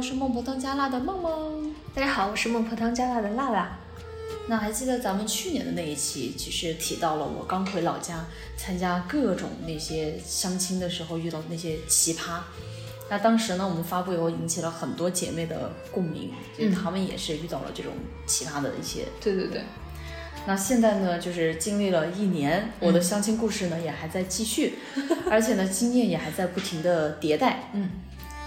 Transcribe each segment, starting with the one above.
我是孟婆汤加辣的梦梦。大家好，我是孟婆汤加辣的辣辣。那还记得咱们去年的那一期，其实提到了我刚回老家参加各种那些相亲的时候遇到的那些奇葩。那当时呢，我们发布以后引起了很多姐妹的共鸣，就是她们也是遇到了这种奇葩的一些。对对对。那现在呢，就是经历了一年，我的相亲故事呢也还在继续，而且呢经验也还在不停的迭代。嗯。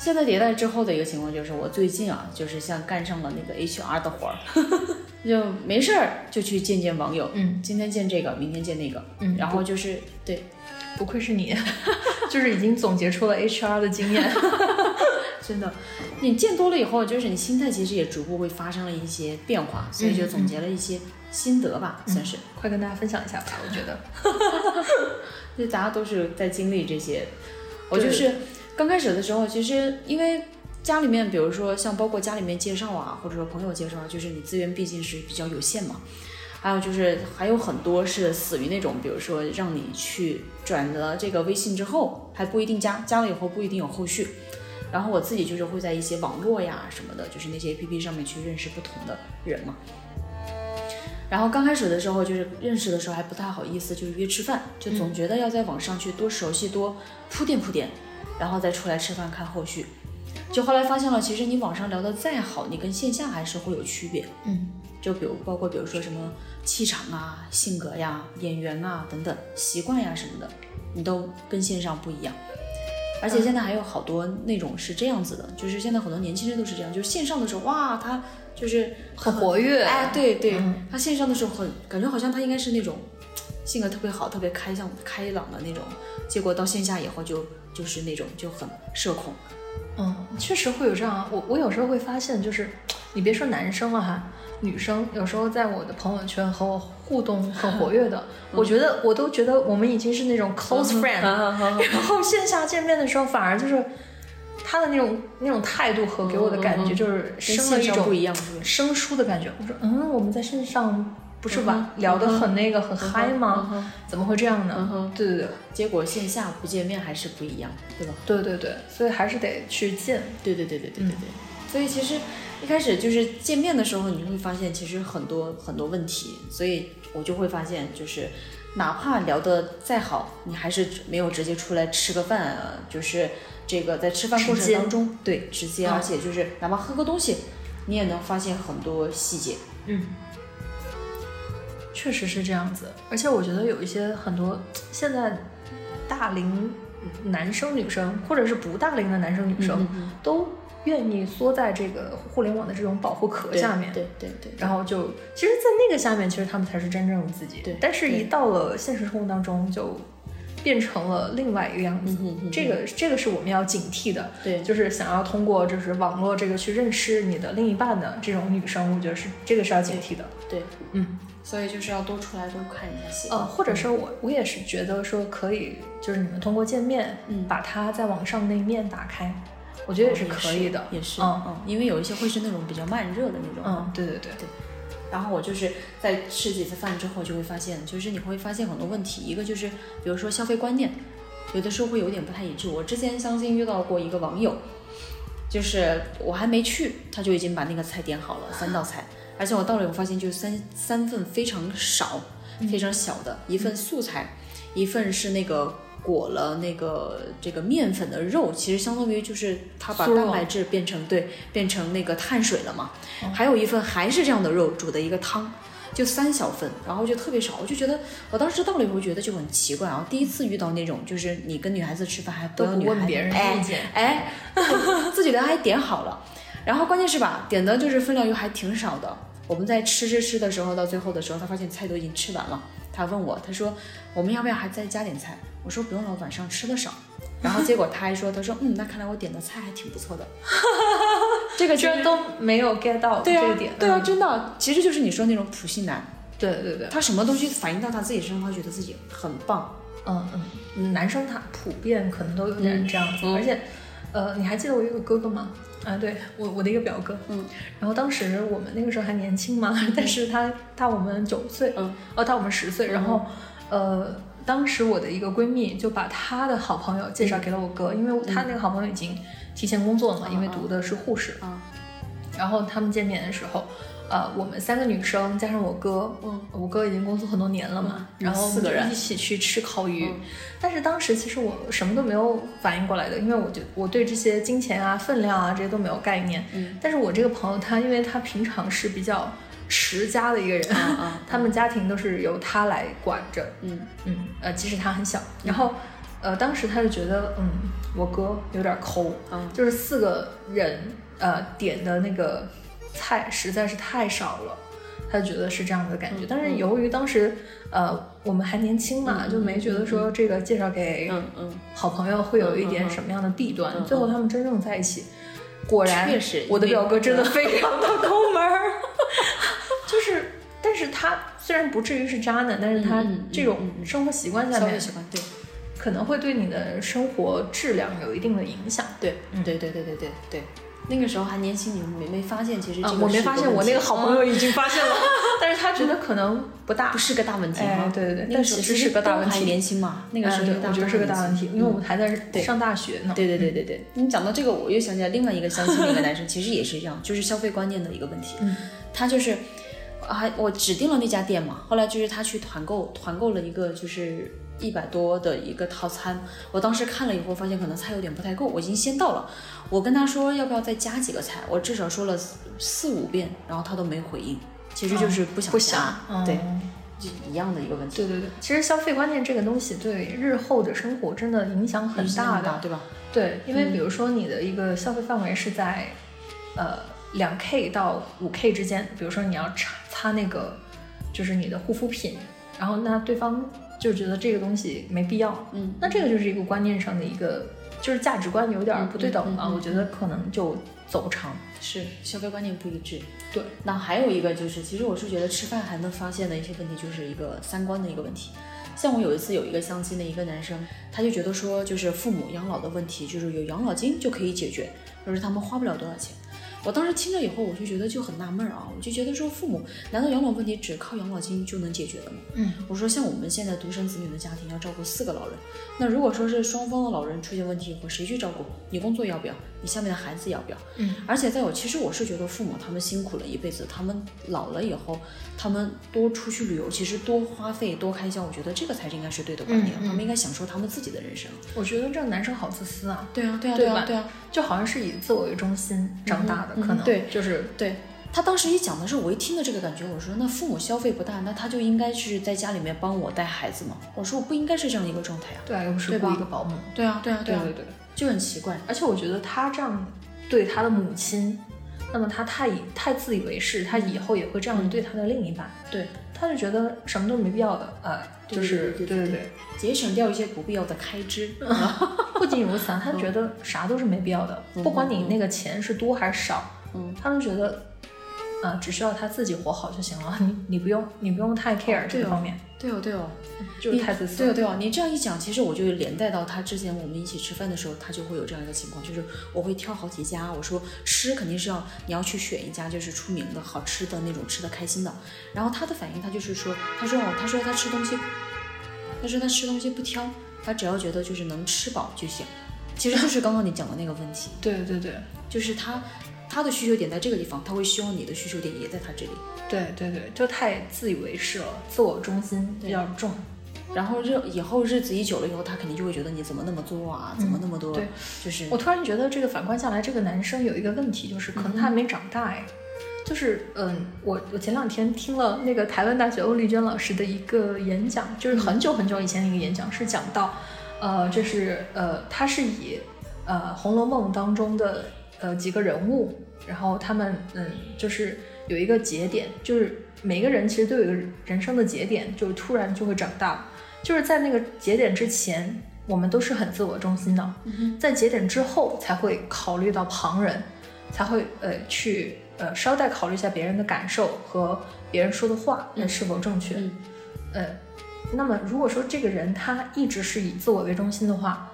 现在迭代之后的一个情况就是，我最近啊，就是像干上了那个 HR 的活儿，就没事儿就去见见网友，嗯，今天见这个，明天见那个，嗯，然后就是对，不愧是你，就是已经总结出了 HR 的经验，真的，你见多了以后，就是你心态其实也逐步会发生了一些变化，所以就总结了一些心得吧，算是，快跟大家分享一下吧，我觉得，就大家都是在经历这些，我就是。刚开始的时候，其实因为家里面，比如说像包括家里面介绍啊，或者说朋友介绍，就是你资源毕竟是比较有限嘛。还有就是还有很多是死于那种，比如说让你去转了这个微信之后还不一定加，加了以后不一定有后续。然后我自己就是会在一些网络呀什么的，就是那些 APP 上面去认识不同的人嘛。然后刚开始的时候，就是认识的时候还不太好意思，就是约吃饭，就总觉得要在网上去多熟悉，多铺垫铺垫。然后再出来吃饭看后续，就后来发现了，其实你网上聊的再好，你跟线下还是会有区别。嗯，就比如包括比如说什么气场啊、性格呀、演员啊等等、习惯呀什么的，你都跟线上不一样。而且现在还有好多那种是这样子的，就是现在很多年轻人都是这样，就是线上的时候哇，他就是很活跃，哎，对对，他线上的时候很感觉好像他应该是那种性格特别好、特别开向开朗的那种，结果到线下以后就。就是那种就很社恐，嗯，确实会有这样。我我有时候会发现，就是你别说男生了哈，女生有时候在我的朋友圈和我互动很活跃的，我觉得我都觉得我们已经是那种 close friend，然后线下见面的时候反而就是他的那种那种态度和给我的感觉就是生了一种不一样生疏的感觉。我说嗯，我们在线上。不是吧？聊得很那个很嗨吗？怎么会这样呢？对对对，结果线下不见面还是不一样，对吧？对对对，所以还是得去见。对对对对对对对。所以其实一开始就是见面的时候，你会发现其实很多很多问题，所以我就会发现，就是哪怕聊得再好，你还是没有直接出来吃个饭啊，就是这个在吃饭过程当中，对，直接，而且就是哪怕喝个东西，你也能发现很多细节。嗯。确实是这样子，而且我觉得有一些很多现在大龄男生女生，或者是不大龄的男生女生，都愿意缩在这个互联网的这种保护壳下面，对对对，然后就其实，在那个下面，其实他们才是真正的自己，对。但是，一到了现实生活当中，就变成了另外一个样子。这个这个是我们要警惕的，对，就是想要通过就是网络这个去认识你的另一半的这种女生，我觉得是这个是要警惕的，对，嗯。所以就是要多出来多看一下戏，呃，或者说我我也是觉得说可以，就是你们通过见面，嗯，把它在网上那一面打开，我觉得也是可以的，也是，嗯。嗯，因为有一些会是那种比较慢热的那种，嗯，对对对。对。然后我就是在吃几次饭之后，就会发现，就是你会发现很多问题，一个就是比如说消费观念，有的时候会有点不太一致。我之前相亲遇到过一个网友，就是我还没去，他就已经把那个菜点好了，三道菜。而且我到了以后发现，就是三三份非常少、非常小的一份素菜，一份是那个裹了那个这个面粉的肉，其实相当于就是它把蛋白质变成对变成那个碳水了嘛。还有一份还是这样的肉煮的一个汤，就三小份，然后就特别少。我就觉得我当时到了以后觉得就很奇怪啊，第一次遇到那种就是你跟女孩子吃饭还不要问别人意见，哎，自己的还点好了。然后关键是吧，点的就是分量又还挺少的。我们在吃吃吃的时候，到最后的时候，他发现菜都已经吃完了。他问我，他说我们要不要还再加点菜？我说不用了，晚上吃的少。然后结果他还说，他说嗯，那看来我点的菜还挺不错的。这个居然都没有 get 到这个点。对啊，真的，其实就是你说那种普信男。对对对，他什么东西反映到他自己身上，他觉得自己很棒。嗯嗯，男生他普遍可能都有点这样子，而且。呃，你还记得我有个哥哥吗？啊，对我我的一个表哥，嗯，然后当时我们那个时候还年轻嘛，但是他大我们九岁，嗯，哦，大我们十岁，然后，呃，当时我的一个闺蜜就把她的好朋友介绍给了我哥，因为她那个好朋友已经提前工作了嘛，因为嗯。读的是护士。嗯。然后他们见面的时候，呃，我们三个女生加上我哥，嗯我哥已经工作很多年了嘛，嗯然后四个人一起去吃烤鱼。嗯但是当时其实我什么都没有反应过来的，因为我就我对这些金钱啊、分量啊这些都没有概念。嗯但是我这个朋友他，因为他平常是比较持家的一个人，他们家庭都是由他来管着，嗯嗯，呃，即使他很小，然后，呃，当时他就觉得，嗯，我哥有点抠，嗯就是四个人，呃，点的那个菜实在是太少了，他觉得是这样的感觉。嗯但是由于当时，呃，我们还年轻嘛，嗯就没觉得说这个介绍给嗯嗯，好朋友会有一点什么样的弊端。最后他们真正在一起，果然确实我的表哥真的非常的抠门儿，就是，但是他虽然不至于是渣男，但是他这种生活习惯下面习惯对。可能会对你的生活质量有一定的影响。对嗯。对对对对对对。那个时候还年轻，你没没发现，其实这啊个，是我没发现，我那个好朋友嗯已经发现了，但是他觉得可能不大。不。是个大问题哎哈。对对对。那个时候但其实是个大问题。还年轻嘛，那个时候嗯，我觉得是个大问题，因为我们还在上大学呢。对对对对对，你讲到这个，我又想起来另外一个相亲的一个男生，其实也是这样，就是消费观念的一个问题。嗯，他就是，还我指定了那家店嘛，后来就是他去团购，团购了一个就是一百多的一个套餐，我当时看了以后发现可能菜有点不太够，我已经先到了，我跟他说要不要再加几个菜，我至少说了四四五遍，然后他都没回应，其实就是不想不加，想，对，一样的一个问题，对对对，其实消费观念这个东西对日后的生活真的影响很大的。对吧？对，因为比如说你的一个消费范围是在，呃，两 K 到五 K 之间，比如说你要擦擦那个，就是你的护肤品，然后那对方就觉得这个东西没必要，嗯，那这个就是一个观念上的一个，就是价值观有点儿不对等了，嗯嗯嗯嗯我觉得可能就走不长。是消费观念不一致。对，那还有一个就是，其实我是觉得吃饭还能发现的一些问题，就是一个三观的一个问题。像我有一次有一个相亲的一个男生，他就觉得说，就是父母养老的问题，就是有养老金就可以解决，就是他们花不了多少钱。我当时听了以后，我就觉得就很纳闷啊，我就觉得说，父母难道养老问题只靠养老金就能解决的吗？嗯，我说像我们现在独生子女的家庭要照顾四个老人，那如果说是双方的老人出现问题以后，谁去照顾？你工作要不要？你下面的孩子要不要？嗯，而且再有，其实我是觉得父母他们辛苦了一辈子，他们老了以后，他们多出去旅游，其实多花费多开销，我觉得这个才是应该是对的观念，嗯嗯他们应该享受他们自己的人生。我觉得这个男生好自私啊，对啊，对啊，对啊，对啊，就好像是以自我为中心长大的，嗯哼可能、嗯对就是对。他当时一讲的时候，我一听的这个感觉，我说那父母消费不大，那他就应该是在家里面帮我带孩子嘛。我说我不应该是这样一个状态啊。对啊，又不是雇一个保姆，对啊，对啊，啊，对对对。就很奇怪。而且我觉得他这样对他的母亲，那么他太以太自以为是，他以后也会这样对他的另一半。对，他就觉得什么都没必要的，呃，就是对对对节省掉一些不必要的开支。不仅如此啊，他觉得啥都是没必要的，不管你那个钱是多还是少，嗯，他都觉得，呃，只需要他自己活好就行了，你你不用你不用太 care 这个方面，对哦，对哦，就是太自私了。对哦，对哦，你这样一讲，其实我就连带到他之前我们一起吃饭的时候，他就会有这样一个情况，就是我会挑好几家，我说吃肯定是要你要去选一家就是出名的好吃的那种吃的开心的。然后他的反应，他就是说，他说哦，他说他吃东西，他说他吃东西不挑，他只要觉得就是能吃饱就行。其实就是刚刚你讲的那个问题，对对对就是他他的需求点在这个地方，他会希望你的需求点也在他这里。对对对，就太自以为是了，自我中心比较重。然后日以后日子一久了以后，他肯定就会觉得你怎么那么作啊，怎么那么多，对，就是我突然觉得这个反观下来，这个男生有一个问题，就是可能他还没长大哎。就是嗯，我我前两天听了那个台湾大学欧丽娟老师的一个演讲，就是很久很久以前的一个演讲，是讲到，呃，这是呃，他是以呃《红楼梦》当中的呃几个人物，然后他们嗯，就是有一个节点，就是每个人其实都有一个人生的节点，就是突然就会长大，就是在那个节点之前，我们都是很自我中心的，在节点之后才会考虑到旁人，才会呃去呃稍带考虑一下别人的感受和别人说的话那是否正确。嗯。呃，那么如果说这个人他一直是以自我为中心的话，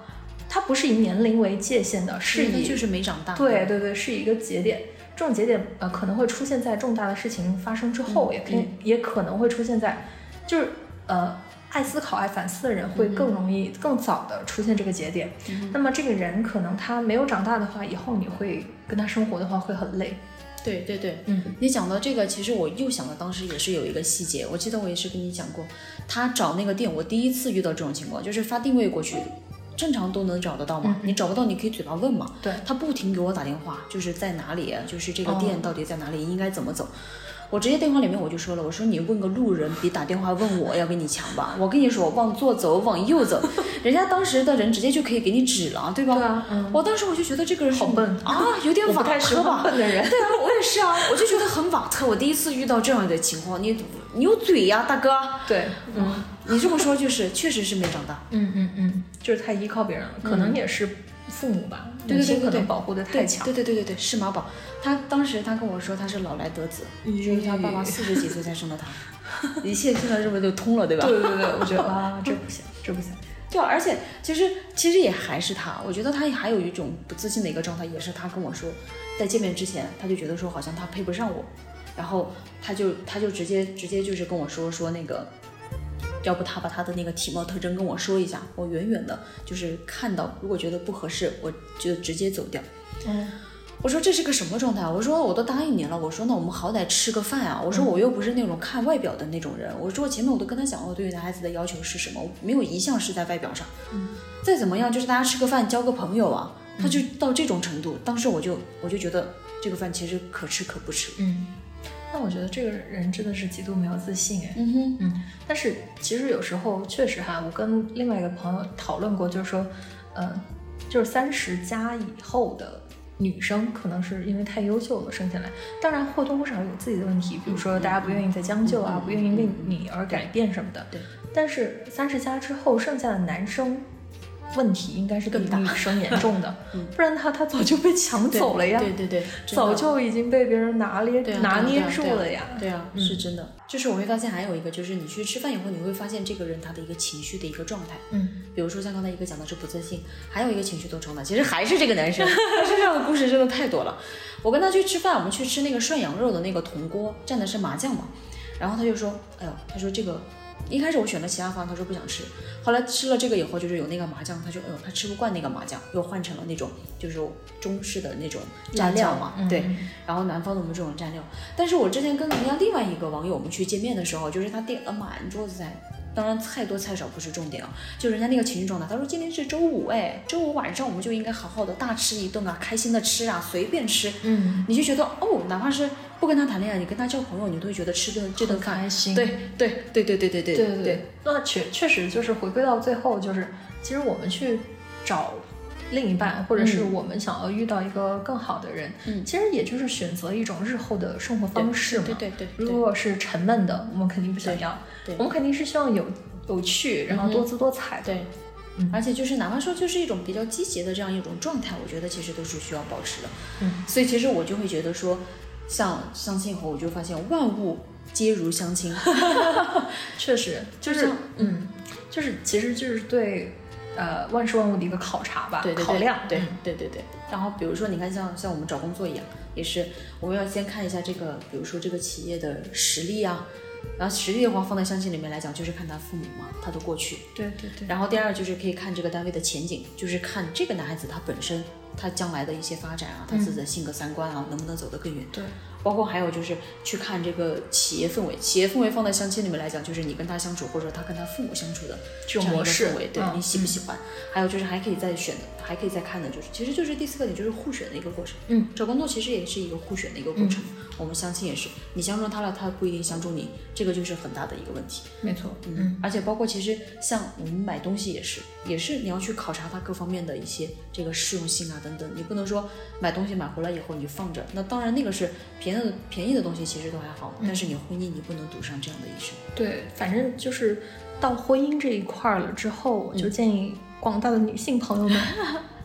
他不是以年龄为界限的，是以就是没长大。对对对，是一个节点。这种节点呃可能会出现在重大的事情发生之后，嗯也可以、也可能会出现在就是呃爱思考、爱反思的人会更容易、更早的出现这个节点。那么这个人可能他没有长大的话，以后你会跟他生活的话会很累。对对对，嗯，你讲到这个，其实我又想到当时也是有一个细节，我记得我也是跟你讲过，他找那个店，我第一次遇到这种情况，就是发定位过去，正常都能找得到嘛，你找不到你可以嘴巴问嘛，对。他不停给我打电话，就是在哪里，就是这个店到底在哪里，应该怎么走。我直接电话里面我就说了，我说你问个路人比打电话问我要给你强吧。我跟你说，往左走，往右走，人家当时的人直接就可以给你指了，对吧？对啊嗯我当时我就觉得这个人好笨啊，有点瓦特吧。笨的人。对啊，我也是啊，我就觉得很瓦特。我第一次遇到这样的情况，你你有嘴呀，大哥。对，嗯你这么说就是，确实是没长大。嗯嗯嗯，就是太依靠别人了，可能也是父母吧，母亲可能保护的太强。对对对对对，是妈宝。他当时他跟我说他是老来得子，就是他爸爸四十几岁才生的他，一切现在这不是都通了，对吧？对对对，我觉得 啊，这不行，这不行。对啊，而且其实其实也还是他，我觉得他还有一种不自信的一个状态，也是他跟我说，在见面之前他就觉得说好像他配不上我，然后他就他就直接直接就是跟我说说那个，要不他把他的那个体貌特征跟我说一下，我远远的就是看到，如果觉得不合适，我就直接走掉。嗯，我说这是个什么状态？我说我都答应你了，我说那我们好歹吃个饭啊。我说我又不是那种看外表的那种人。我说我前面我都跟他讲过，我对于男孩子的要求是什么，我没有一项是在外表上。嗯再怎么样就是大家吃个饭交个朋友啊。他就到这种程度，当时我就我就觉得这个饭其实可吃可不吃。嗯，那我觉得这个人真的是极度没有自信哎。嗯哼，嗯，但是其实有时候确实哈，我跟另外一个朋友讨论过，就是说，呃，就是三十加以后的女生，可能是因为太优秀了生下来，当然或多或少有自己的问题，比如说大家不愿意再将就啊，不愿意为你而改变什么的。对，但是三十加之后，剩下的男生。问题应该是更大女生严重的，不然他他早就被抢走了呀，对对对，早就已经被别人拿捏拿捏住了呀。对啊，是真的。就是我会发现还有一个，就是你去吃饭以后，你会发现这个人他的一个情绪的一个状态。嗯，比如说像刚才一个讲的是不自信，还有一个情绪的状态，其实还是这个男生。他身上的故事真的太多了。我跟他去吃饭，我们去吃那个涮羊肉的那个铜锅，蘸的是麻酱嘛。然后他就说，哎呦，他说这个。一开始我选了其他方，他说不想吃。后来吃了这个以后，就是有那个麻酱，他就，哎呦，他吃不惯那个麻酱，又换成了那种就是中式的那种蘸料嘛，对。然后南方的我们这种蘸料，但是我之前跟人家另外一个网友我们去见面的时候，就是他点了满桌子菜，当然菜多菜少不是重点啊，就人家那个情绪状态，他说今天是周五哎，周五晚上我们就应该好好的大吃一顿啊，开心的吃啊，随便吃，嗯，你就觉得哦，哪怕是不跟他谈恋爱，你跟他交朋友，你都会觉得吃顿这顿饭很开心。对对对对对对对对对。对，那确确实就是回归到最后，就是其实我们去找另一半，或者是我们想要遇到一个更好的人，嗯其实也就是选择一种日后的生活方式嘛。对对对对如果是沉闷的，我们肯定不想要。对对我们肯定是希望有有趣，然后多姿多彩的。对。而且就是哪怕说就是一种比较积极的这样一种状态，我觉得其实都是需要保持的。嗯，所以其实我就会觉得说，像相亲以后，我就发现万物皆如相亲。确实，就是嗯，就是其实就是对呃万事万物的一个考察吧，对对对考量。对嗯对对对。然后比如说，你看像像我们找工作一样，也是我们要先看一下这个，比如说这个企业的实力啊。然后实力的话，放在相亲里面来讲，就是看他父母嘛，他的过去。对对对。然后第二就是可以看这个单位的前景，就是看这个男孩子他本身他将来的一些发展啊，他自己的性格三观啊，能不能走得更远。对。包括还有就是去看这个企业氛围，企业氛围放在相亲里面来讲，就是你跟他相处，或者说他跟他父母相处的这种模式氛围，对、嗯你喜不喜欢？还有就是还可以再选的，还可以再看的，就是其实就是第四个点，就是互选的一个过程。嗯，找工作其实也是一个互选的一个过程。我们相亲也是，你相中他了，他不一定相中你，这个就是很大的一个问题。没错。嗯，而且包括其实像我们买东西也是，也是你要去考察他各方面的一些这个适用性啊等等，你不能说买东西买回来以后你就放着，那当然那个是便宜的便宜的东西其实都还好，但是你婚姻你不能赌上这样的一生。对，反正就是到婚姻这一块儿了之后，我就建议广大的女性朋友们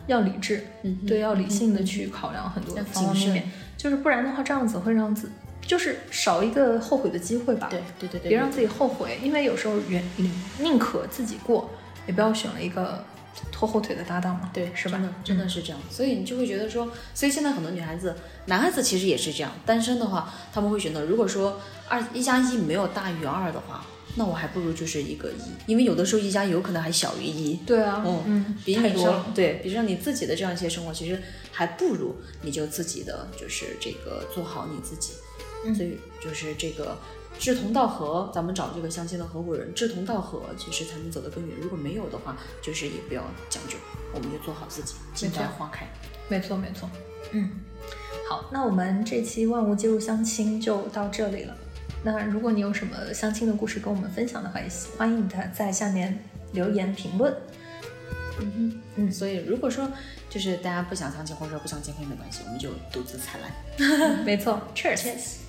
要理智，嗯对，要理性的去考量很多方方面面，就是不然的话，这样子会让自就是少一个后悔的机会吧。对对对对，别让自己后悔，因为有时候原宁宁可自己过，也不要选了一个拖后腿的搭档嘛。对，是吧真的？真的是这样，所以你就会觉得说，所以现在很多女孩子、男孩子其实也是这样，单身的话，他们会选择，如果说二一加一没有大于二的话，那我还不如就是一个一，因为有的时候一加有可能还小于一。对啊，嗯嗯，比你多。对比上你自己的这样一些生活，其实还不如你就自己的就是这个做好你自己。嗯所以就是这个志同道合，咱们找这个相亲的合伙人，志同道合其实才能走得更远。如果没有的话，就是也不要讲究，我们就做好自己，静待花开。没错，没错。嗯，好，那我们这期万物皆入相亲就到这里了。那如果你有什么相亲的故事跟我们分享的话，也欢迎你在在下面留言评论。嗯嗯，所以如果说就是大家不想相亲，或者说不想结婚也没关系，我们就独自采蓝。没错，Cheers。